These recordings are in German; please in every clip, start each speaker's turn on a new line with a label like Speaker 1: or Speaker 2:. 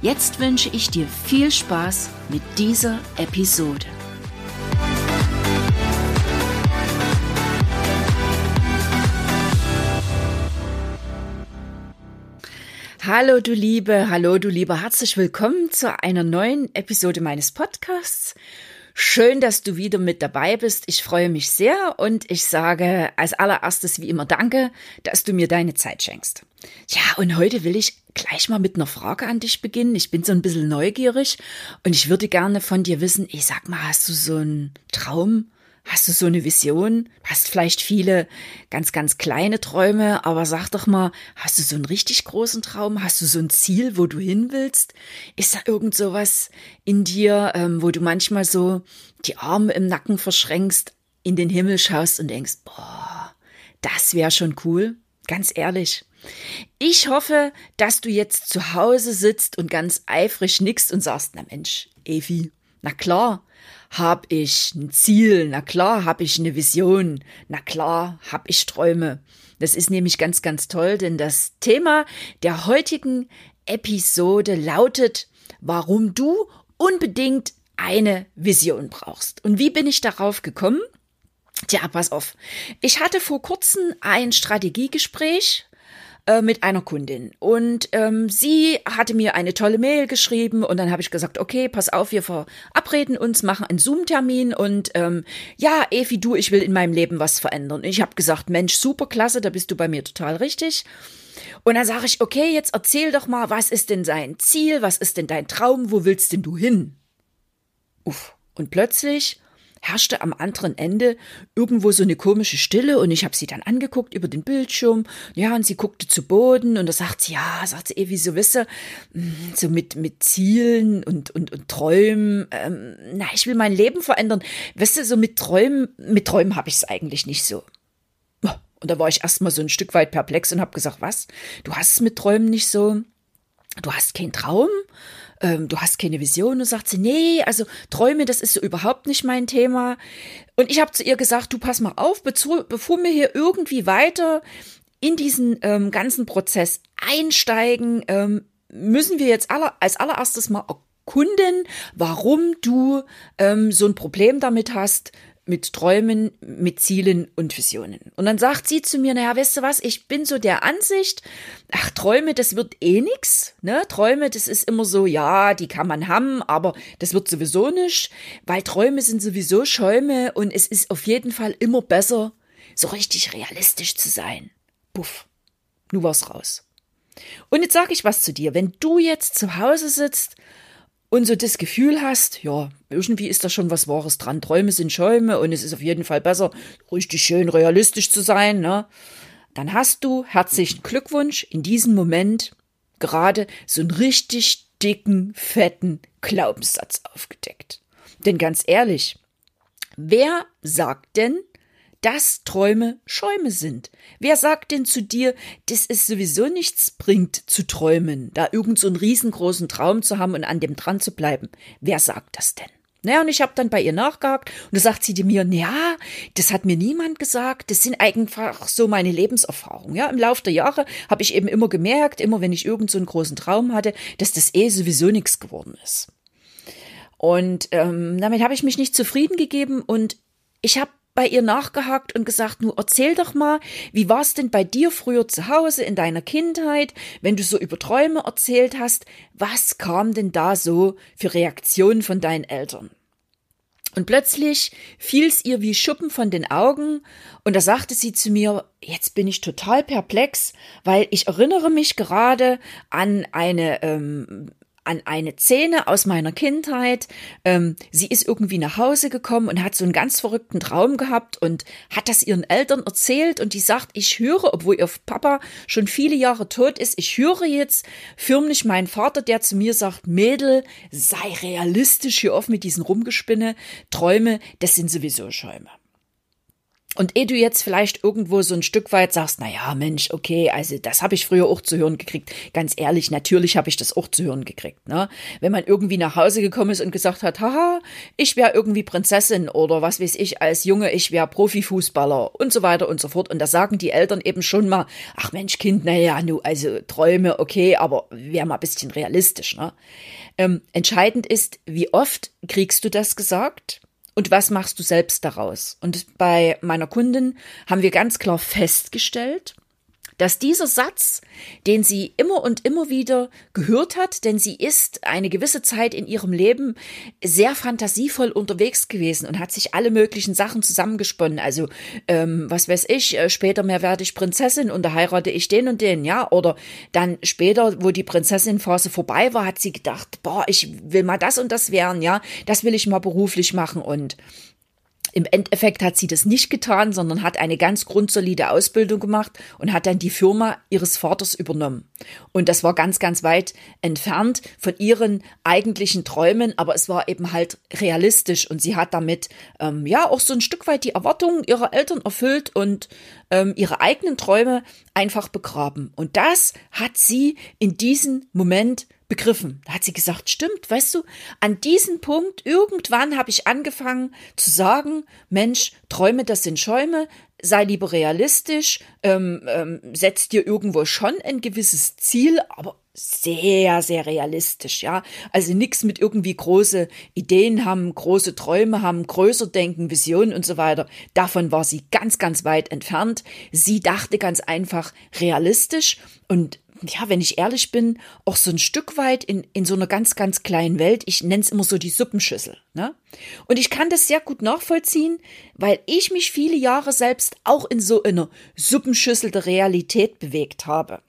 Speaker 1: Jetzt wünsche ich dir viel Spaß mit dieser Episode. Hallo du Liebe, hallo du Lieber, herzlich willkommen zu einer neuen Episode meines Podcasts. Schön, dass du wieder mit dabei bist. Ich freue mich sehr und ich sage als allererstes wie immer Danke, dass du mir deine Zeit schenkst. Ja, und heute will ich gleich mal mit einer Frage an dich beginnen. Ich bin so ein bisschen neugierig und ich würde gerne von dir wissen, ich sag mal, hast du so einen Traum? Hast du so eine Vision? Hast vielleicht viele ganz, ganz kleine Träume, aber sag doch mal, hast du so einen richtig großen Traum? Hast du so ein Ziel, wo du hin willst? Ist da irgend sowas in dir, ähm, wo du manchmal so die Arme im Nacken verschränkst, in den Himmel schaust und denkst, boah, das wäre schon cool? Ganz ehrlich. Ich hoffe, dass du jetzt zu Hause sitzt und ganz eifrig nickst und sagst, na Mensch, Evi, na klar, hab ich ein Ziel, na klar, hab ich eine Vision, na klar, hab ich Träume. Das ist nämlich ganz, ganz toll, denn das Thema der heutigen Episode lautet, warum du unbedingt eine Vision brauchst. Und wie bin ich darauf gekommen? Tja, pass auf. Ich hatte vor kurzem ein Strategiegespräch äh, mit einer Kundin. Und ähm, sie hatte mir eine tolle Mail geschrieben und dann habe ich gesagt, okay, pass auf, wir verabreden uns, machen einen Zoom-Termin und ähm, ja, Evi, du, ich will in meinem Leben was verändern. ich habe gesagt, Mensch, super klasse, da bist du bei mir total richtig. Und dann sage ich, okay, jetzt erzähl doch mal, was ist denn sein Ziel, was ist denn dein Traum, wo willst denn du hin? Uff. Und plötzlich herrschte am anderen Ende irgendwo so eine komische Stille und ich habe sie dann angeguckt über den Bildschirm. Ja, und sie guckte zu Boden und da sagt sie, ja, sagt sie, eh, wie so wisse, hm, so mit, mit Zielen und, und, und Träumen, ähm, na, ich will mein Leben verändern. Du, so mit Träumen, mit Träumen habe ich es eigentlich nicht so. Und da war ich erstmal so ein Stück weit perplex und habe gesagt, was? Du hast es mit Träumen nicht so? Du hast keinen Traum? ähm, du hast keine Vision und sagt sie, nee, also Träume, das ist so überhaupt nicht mein Thema. Und ich habe zu ihr gesagt, du pass mal auf, bevor wir hier irgendwie weiter in diesen ähm, ganzen Prozess einsteigen, ähm, müssen wir jetzt aller, als allererstes mal erkunden, warum du ähm, so ein Problem damit hast, mit Träumen, mit Zielen und Visionen. Und dann sagt sie zu mir, naja, weißt du was, ich bin so der Ansicht, ach, Träume, das wird eh nix, ne? Träume, das ist immer so, ja, die kann man haben, aber das wird sowieso nicht, weil Träume sind sowieso Schäume und es ist auf jeden Fall immer besser, so richtig realistisch zu sein. Puff, nu war's raus. Und jetzt sag ich was zu dir, wenn du jetzt zu Hause sitzt und so das Gefühl hast, ja, irgendwie ist da schon was Wahres dran. Träume sind Schäume und es ist auf jeden Fall besser, richtig schön realistisch zu sein, ne? Dann hast du herzlichen Glückwunsch in diesem Moment gerade so einen richtig dicken, fetten Glaubenssatz aufgedeckt. Denn ganz ehrlich, wer sagt denn, dass Träume Schäume sind. Wer sagt denn zu dir, dass es sowieso nichts bringt zu träumen, da irgend so einen riesengroßen Traum zu haben und an dem dran zu bleiben? Wer sagt das denn? Naja, und ich habe dann bei ihr nachgehakt und da sagt sie mir, ja, das hat mir niemand gesagt, das sind einfach so meine Lebenserfahrungen. Ja, im Laufe der Jahre habe ich eben immer gemerkt, immer wenn ich irgend so einen großen Traum hatte, dass das eh sowieso nichts geworden ist. Und ähm, damit habe ich mich nicht zufrieden gegeben und ich habe bei ihr nachgehakt und gesagt, nur erzähl doch mal, wie war es denn bei dir früher zu Hause in deiner Kindheit, wenn du so über Träume erzählt hast, was kam denn da so für Reaktionen von deinen Eltern? Und plötzlich fiel's ihr wie Schuppen von den Augen, und da sagte sie zu mir, jetzt bin ich total perplex, weil ich erinnere mich gerade an eine ähm, an eine Szene aus meiner Kindheit. Ähm, sie ist irgendwie nach Hause gekommen und hat so einen ganz verrückten Traum gehabt und hat das ihren Eltern erzählt und die sagt, ich höre, obwohl ihr Papa schon viele Jahre tot ist, ich höre jetzt förmlich meinen Vater, der zu mir sagt, Mädel, sei realistisch hier oft mit diesen Rumgespinne, Träume, das sind sowieso Schäume. Und eh du jetzt vielleicht irgendwo so ein Stück weit sagst, na ja, Mensch, okay, also das habe ich früher auch zu hören gekriegt. Ganz ehrlich, natürlich habe ich das auch zu hören gekriegt. Ne? Wenn man irgendwie nach Hause gekommen ist und gesagt hat, haha, ich wäre irgendwie Prinzessin oder was weiß ich als Junge, ich wäre Profifußballer und so weiter und so fort. Und da sagen die Eltern eben schon mal, ach Mensch, Kind, na ja, nu, also Träume, okay, aber wäre mal ein bisschen realistisch. Ne? Ähm, entscheidend ist, wie oft kriegst du das gesagt? Und was machst du selbst daraus? Und bei meiner Kundin haben wir ganz klar festgestellt, dass dieser Satz, den sie immer und immer wieder gehört hat, denn sie ist eine gewisse Zeit in ihrem Leben sehr fantasievoll unterwegs gewesen und hat sich alle möglichen Sachen zusammengesponnen. Also, ähm, was weiß ich, äh, später mehr werde ich Prinzessin und da heirate ich den und den, ja. Oder dann später, wo die Prinzessin-Phase vorbei war, hat sie gedacht, boah, ich will mal das und das werden, ja. Das will ich mal beruflich machen und im Endeffekt hat sie das nicht getan, sondern hat eine ganz grundsolide Ausbildung gemacht und hat dann die Firma ihres Vaters übernommen. Und das war ganz, ganz weit entfernt von ihren eigentlichen Träumen, aber es war eben halt realistisch und sie hat damit ähm, ja auch so ein Stück weit die Erwartungen ihrer Eltern erfüllt und ähm, ihre eigenen Träume einfach begraben. Und das hat sie in diesem Moment begriffen. Da hat sie gesagt, stimmt, weißt du, an diesem Punkt, irgendwann habe ich angefangen zu sagen, Mensch, Träume, das sind Schäume, sei lieber realistisch, ähm, ähm, setz dir irgendwo schon ein gewisses Ziel, aber sehr, sehr realistisch, ja. Also nichts mit irgendwie große Ideen haben, große Träume haben, größer denken, Visionen und so weiter. Davon war sie ganz, ganz weit entfernt. Sie dachte ganz einfach realistisch und ja, wenn ich ehrlich bin, auch so ein Stück weit in, in so einer ganz, ganz kleinen Welt. Ich nenne es immer so die Suppenschüssel. Ne? Und ich kann das sehr gut nachvollziehen, weil ich mich viele Jahre selbst auch in so einer Suppenschüssel der Realität bewegt habe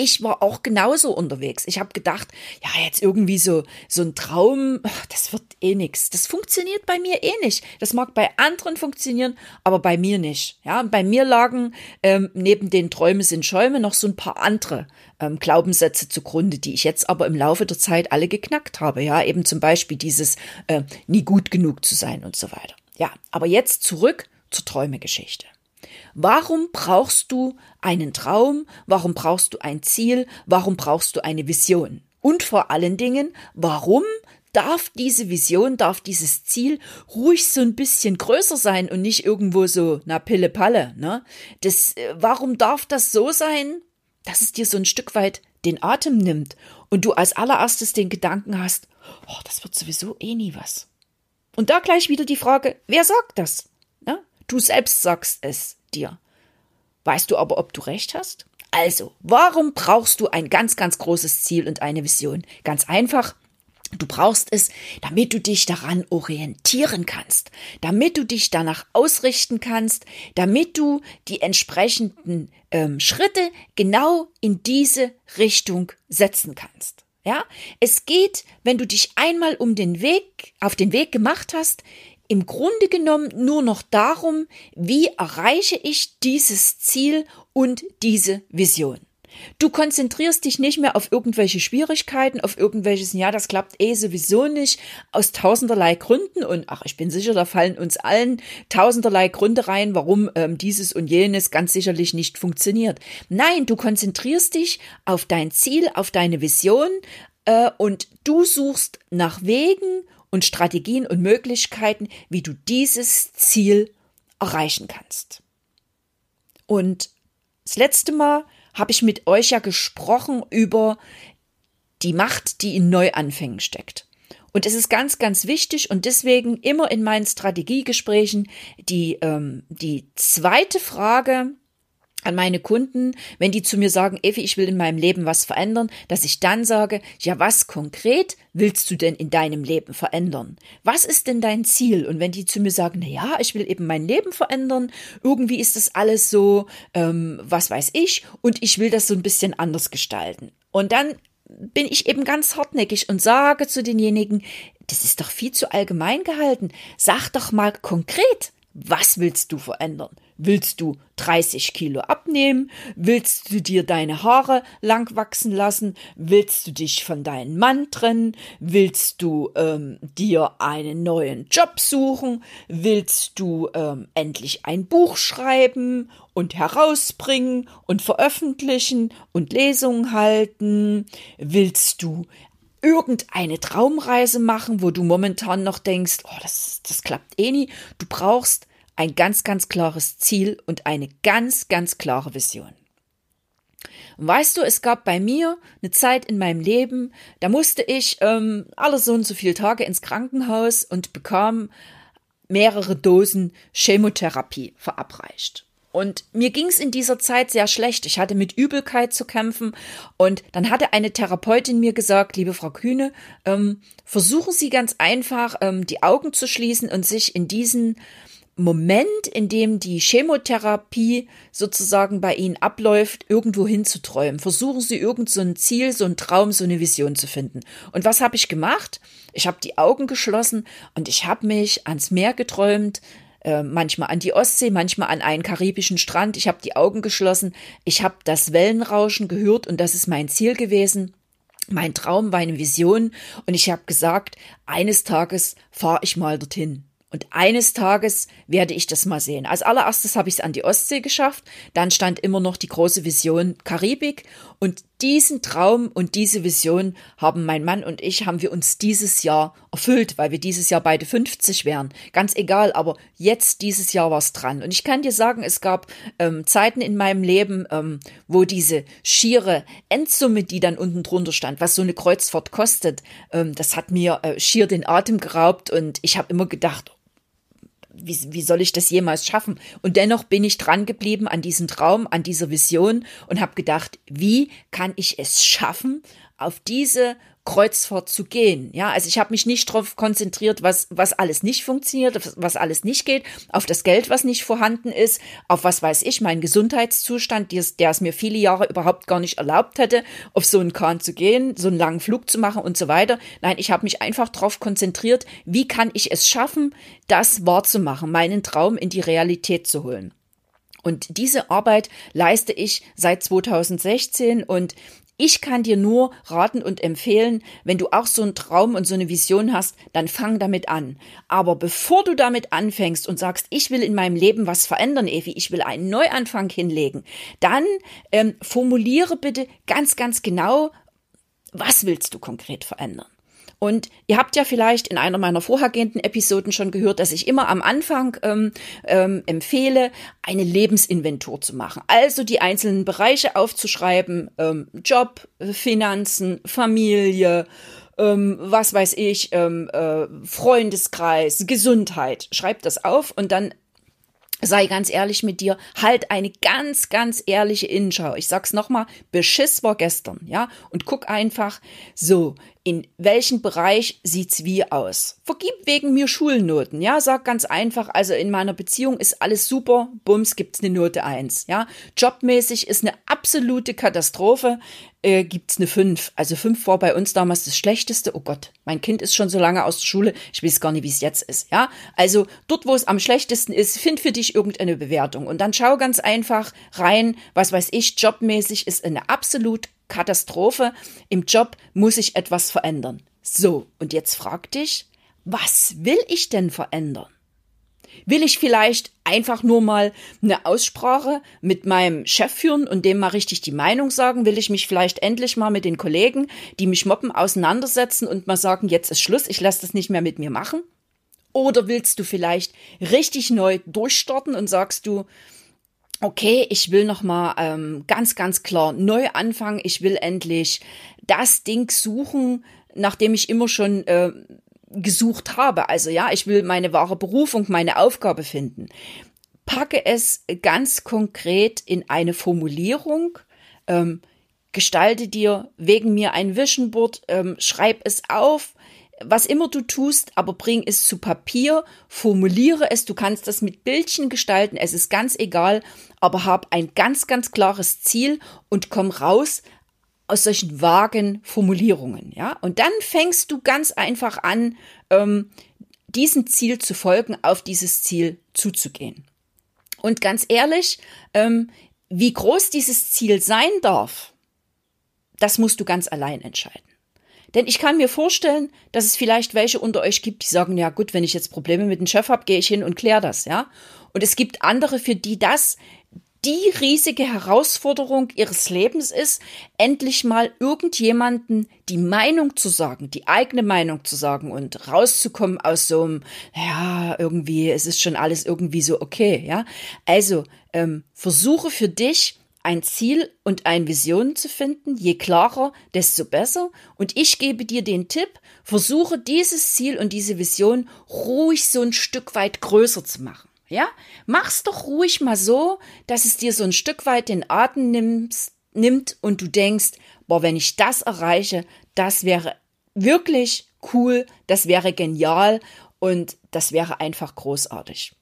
Speaker 1: ich war auch genauso unterwegs. Ich habe gedacht, ja, jetzt irgendwie so so ein Traum, das wird eh nix. Das funktioniert bei mir eh nicht. Das mag bei anderen funktionieren, aber bei mir nicht. Ja, bei mir lagen ähm, neben den Träume sind Schäume noch so ein paar andere ähm, Glaubenssätze zugrunde, die ich jetzt aber im Laufe der Zeit alle geknackt habe. Ja, eben zum Beispiel dieses äh, nie gut genug zu sein und so weiter. Ja, aber jetzt zurück zur Träumegeschichte. Warum brauchst du einen Traum? Warum brauchst du ein Ziel? Warum brauchst du eine Vision? Und vor allen Dingen, warum darf diese Vision, darf dieses Ziel ruhig so ein bisschen größer sein und nicht irgendwo so, na, Pille Palle, ne? Das, äh, warum darf das so sein, dass es dir so ein Stück weit den Atem nimmt und du als allererstes den Gedanken hast, oh, das wird sowieso eh nie was. Und da gleich wieder die Frage, wer sagt das? Du selbst sagst es dir. Weißt du aber, ob du recht hast? Also, warum brauchst du ein ganz, ganz großes Ziel und eine Vision? Ganz einfach. Du brauchst es, damit du dich daran orientieren kannst, damit du dich danach ausrichten kannst, damit du die entsprechenden ähm, Schritte genau in diese Richtung setzen kannst. Ja, es geht, wenn du dich einmal um den Weg, auf den Weg gemacht hast, im Grunde genommen nur noch darum, wie erreiche ich dieses Ziel und diese Vision. Du konzentrierst dich nicht mehr auf irgendwelche Schwierigkeiten, auf irgendwelches, ja, das klappt eh sowieso nicht, aus tausenderlei Gründen. Und ach, ich bin sicher, da fallen uns allen tausenderlei Gründe rein, warum ähm, dieses und jenes ganz sicherlich nicht funktioniert. Nein, du konzentrierst dich auf dein Ziel, auf deine Vision äh, und du suchst nach Wegen und Strategien und Möglichkeiten, wie du dieses Ziel erreichen kannst. Und das letzte Mal habe ich mit euch ja gesprochen über die Macht, die in Neuanfängen steckt. Und es ist ganz, ganz wichtig und deswegen immer in meinen Strategiegesprächen die, ähm, die zweite Frage, an meine Kunden, wenn die zu mir sagen, Effi, ich will in meinem Leben was verändern, dass ich dann sage, ja, was konkret willst du denn in deinem Leben verändern? Was ist denn dein Ziel? Und wenn die zu mir sagen, na ja, ich will eben mein Leben verändern, irgendwie ist das alles so, ähm, was weiß ich, und ich will das so ein bisschen anders gestalten. Und dann bin ich eben ganz hartnäckig und sage zu denjenigen, das ist doch viel zu allgemein gehalten. Sag doch mal konkret, was willst du verändern? Willst du 30 Kilo abnehmen? Willst du dir deine Haare lang wachsen lassen? Willst du dich von deinem Mann trennen? Willst du ähm, dir einen neuen Job suchen? Willst du ähm, endlich ein Buch schreiben und herausbringen und veröffentlichen und Lesungen halten? Willst du irgendeine Traumreise machen, wo du momentan noch denkst, oh, das, das klappt eh nie. Du brauchst ein ganz, ganz klares Ziel und eine ganz, ganz klare Vision. Und weißt du, es gab bei mir eine Zeit in meinem Leben, da musste ich ähm, alle so und so viele Tage ins Krankenhaus und bekam mehrere Dosen Chemotherapie verabreicht. Und mir ging es in dieser Zeit sehr schlecht. Ich hatte mit Übelkeit zu kämpfen. Und dann hatte eine Therapeutin mir gesagt, liebe Frau Kühne, ähm, versuchen Sie ganz einfach, ähm, die Augen zu schließen und sich in diesen Moment, in dem die Chemotherapie sozusagen bei Ihnen abläuft, irgendwo hinzuträumen. Versuchen Sie irgend so ein Ziel, so ein Traum, so eine Vision zu finden. Und was habe ich gemacht? Ich habe die Augen geschlossen und ich habe mich ans Meer geträumt, äh, manchmal an die Ostsee, manchmal an einen karibischen Strand. Ich habe die Augen geschlossen, ich habe das Wellenrauschen gehört und das ist mein Ziel gewesen. Mein Traum war eine Vision und ich habe gesagt, eines Tages fahre ich mal dorthin. Und eines Tages werde ich das mal sehen. Als allererstes habe ich es an die Ostsee geschafft, dann stand immer noch die große Vision Karibik und diesen Traum und diese Vision haben mein Mann und ich, haben wir uns dieses Jahr erfüllt, weil wir dieses Jahr beide 50 wären. Ganz egal, aber jetzt dieses Jahr war es dran. Und ich kann dir sagen, es gab ähm, Zeiten in meinem Leben, ähm, wo diese schiere Endsumme, die dann unten drunter stand, was so eine Kreuzfahrt kostet, ähm, das hat mir äh, schier den Atem geraubt und ich habe immer gedacht, wie, wie soll ich das jemals schaffen? Und dennoch bin ich dran geblieben an diesem Traum, an dieser Vision und habe gedacht, wie kann ich es schaffen, auf diese Kreuzfahrt zu gehen. Ja, also ich habe mich nicht darauf konzentriert, was, was alles nicht funktioniert, was alles nicht geht, auf das Geld, was nicht vorhanden ist, auf was weiß ich, meinen Gesundheitszustand, der, es mir viele Jahre überhaupt gar nicht erlaubt hätte, auf so einen Kahn zu gehen, so einen langen Flug zu machen und so weiter. Nein, ich habe mich einfach darauf konzentriert, wie kann ich es schaffen, das wahrzumachen, meinen Traum in die Realität zu holen. Und diese Arbeit leiste ich seit 2016 und ich kann dir nur raten und empfehlen, wenn du auch so einen Traum und so eine Vision hast, dann fang damit an. Aber bevor du damit anfängst und sagst, ich will in meinem Leben was verändern, Evi, ich will einen Neuanfang hinlegen, dann ähm, formuliere bitte ganz, ganz genau, was willst du konkret verändern? Und ihr habt ja vielleicht in einer meiner vorhergehenden Episoden schon gehört, dass ich immer am Anfang ähm, ähm, empfehle, eine Lebensinventur zu machen. Also die einzelnen Bereiche aufzuschreiben, ähm, Job, Finanzen, Familie, ähm, was weiß ich, ähm, äh, Freundeskreis, Gesundheit. Schreib das auf und dann sei ganz ehrlich mit dir, halt eine ganz, ganz ehrliche Innenschau. Ich sag's nochmal, Beschiss war gestern, ja? Und guck einfach, so, in welchem Bereich sieht's wie aus? Vergib wegen mir Schulnoten, ja? Sag ganz einfach, also in meiner Beziehung ist alles super, bums, gibt's eine Note eins, ja? Jobmäßig ist eine absolute Katastrophe, äh, gibt's eine fünf. Also fünf war bei uns damals das Schlechteste. Oh Gott, mein Kind ist schon so lange aus der Schule, ich weiß gar nicht, wie es jetzt ist, ja? Also dort, wo es am schlechtesten ist, find für dich irgendeine Bewertung und dann schau ganz einfach rein, was weiß ich, jobmäßig ist eine absolut Katastrophe, im Job muss ich etwas verändern. So, und jetzt frag dich, was will ich denn verändern? Will ich vielleicht einfach nur mal eine Aussprache mit meinem Chef führen und dem mal richtig die Meinung sagen? Will ich mich vielleicht endlich mal mit den Kollegen, die mich mobben, auseinandersetzen und mal sagen, jetzt ist Schluss, ich lasse das nicht mehr mit mir machen? Oder willst du vielleicht richtig neu durchstarten und sagst du, okay, ich will noch mal ähm, ganz, ganz klar neu anfangen. Ich will endlich das Ding suchen, nachdem ich immer schon äh, gesucht habe. Also ja, ich will meine wahre Berufung, meine Aufgabe finden. Packe es ganz konkret in eine Formulierung. Ähm, gestalte dir wegen mir ein Vision Board, ähm, schreib es auf, was immer du tust, aber bring es zu Papier, formuliere es, du kannst das mit Bildchen gestalten, es ist ganz egal, aber hab ein ganz, ganz klares Ziel und komm raus aus solchen vagen Formulierungen, ja. Und dann fängst du ganz einfach an, ähm, diesem Ziel zu folgen, auf dieses Ziel zuzugehen. Und ganz ehrlich, ähm, wie groß dieses Ziel sein darf, das musst du ganz allein entscheiden. Denn ich kann mir vorstellen, dass es vielleicht welche unter euch gibt, die sagen, ja gut, wenn ich jetzt Probleme mit dem Chef habe, gehe ich hin und kläre das, ja. Und es gibt andere, für die das die riesige Herausforderung ihres Lebens ist, endlich mal irgendjemanden die Meinung zu sagen, die eigene Meinung zu sagen und rauszukommen aus so einem, ja, irgendwie, es ist schon alles irgendwie so okay, ja. Also, ähm, versuche für dich ein Ziel und eine Vision zu finden. Je klarer, desto besser. Und ich gebe dir den Tipp, versuche dieses Ziel und diese Vision ruhig so ein Stück weit größer zu machen. Ja, mach's doch ruhig mal so, dass es dir so ein Stück weit den Atem nimmst, nimmt und du denkst, boah, wenn ich das erreiche, das wäre wirklich cool, das wäre genial und das wäre einfach großartig.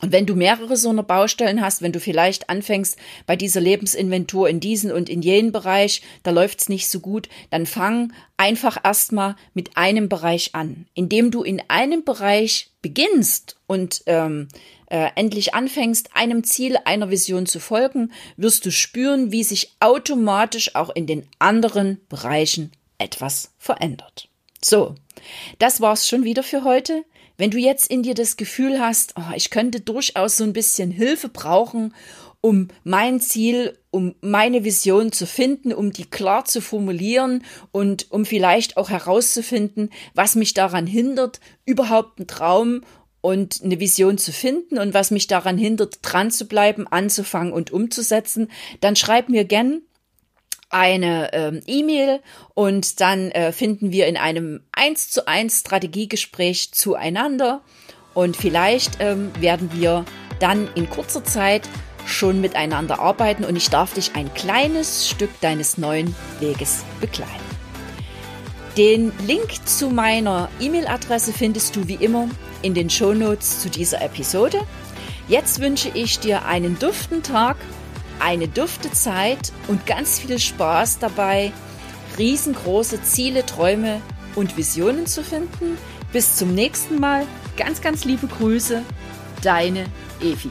Speaker 1: Und wenn du mehrere so eine Baustellen hast, wenn du vielleicht anfängst bei dieser Lebensinventur in diesen und in jenen Bereich, da läuft's nicht so gut, dann fang einfach erstmal mit einem Bereich an. Indem du in einem Bereich beginnst und ähm, äh, endlich anfängst, einem Ziel, einer Vision zu folgen, wirst du spüren, wie sich automatisch auch in den anderen Bereichen etwas verändert. So, das war's schon wieder für heute. Wenn du jetzt in dir das Gefühl hast, oh, ich könnte durchaus so ein bisschen Hilfe brauchen, um mein Ziel, um meine Vision zu finden, um die klar zu formulieren und um vielleicht auch herauszufinden, was mich daran hindert, überhaupt einen Traum und eine Vision zu finden und was mich daran hindert, dran zu bleiben, anzufangen und umzusetzen, dann schreib mir gern eine ähm, E-Mail und dann äh, finden wir in einem 1 zu 1 Strategiegespräch zueinander und vielleicht ähm, werden wir dann in kurzer Zeit schon miteinander arbeiten und ich darf dich ein kleines Stück deines neuen Weges begleiten. Den Link zu meiner E-Mail-Adresse findest du wie immer in den Shownotes zu dieser Episode. Jetzt wünsche ich dir einen duften Tag eine dufte Zeit und ganz viel Spaß dabei, riesengroße Ziele, Träume und Visionen zu finden. Bis zum nächsten Mal. Ganz, ganz liebe Grüße. Deine Evi.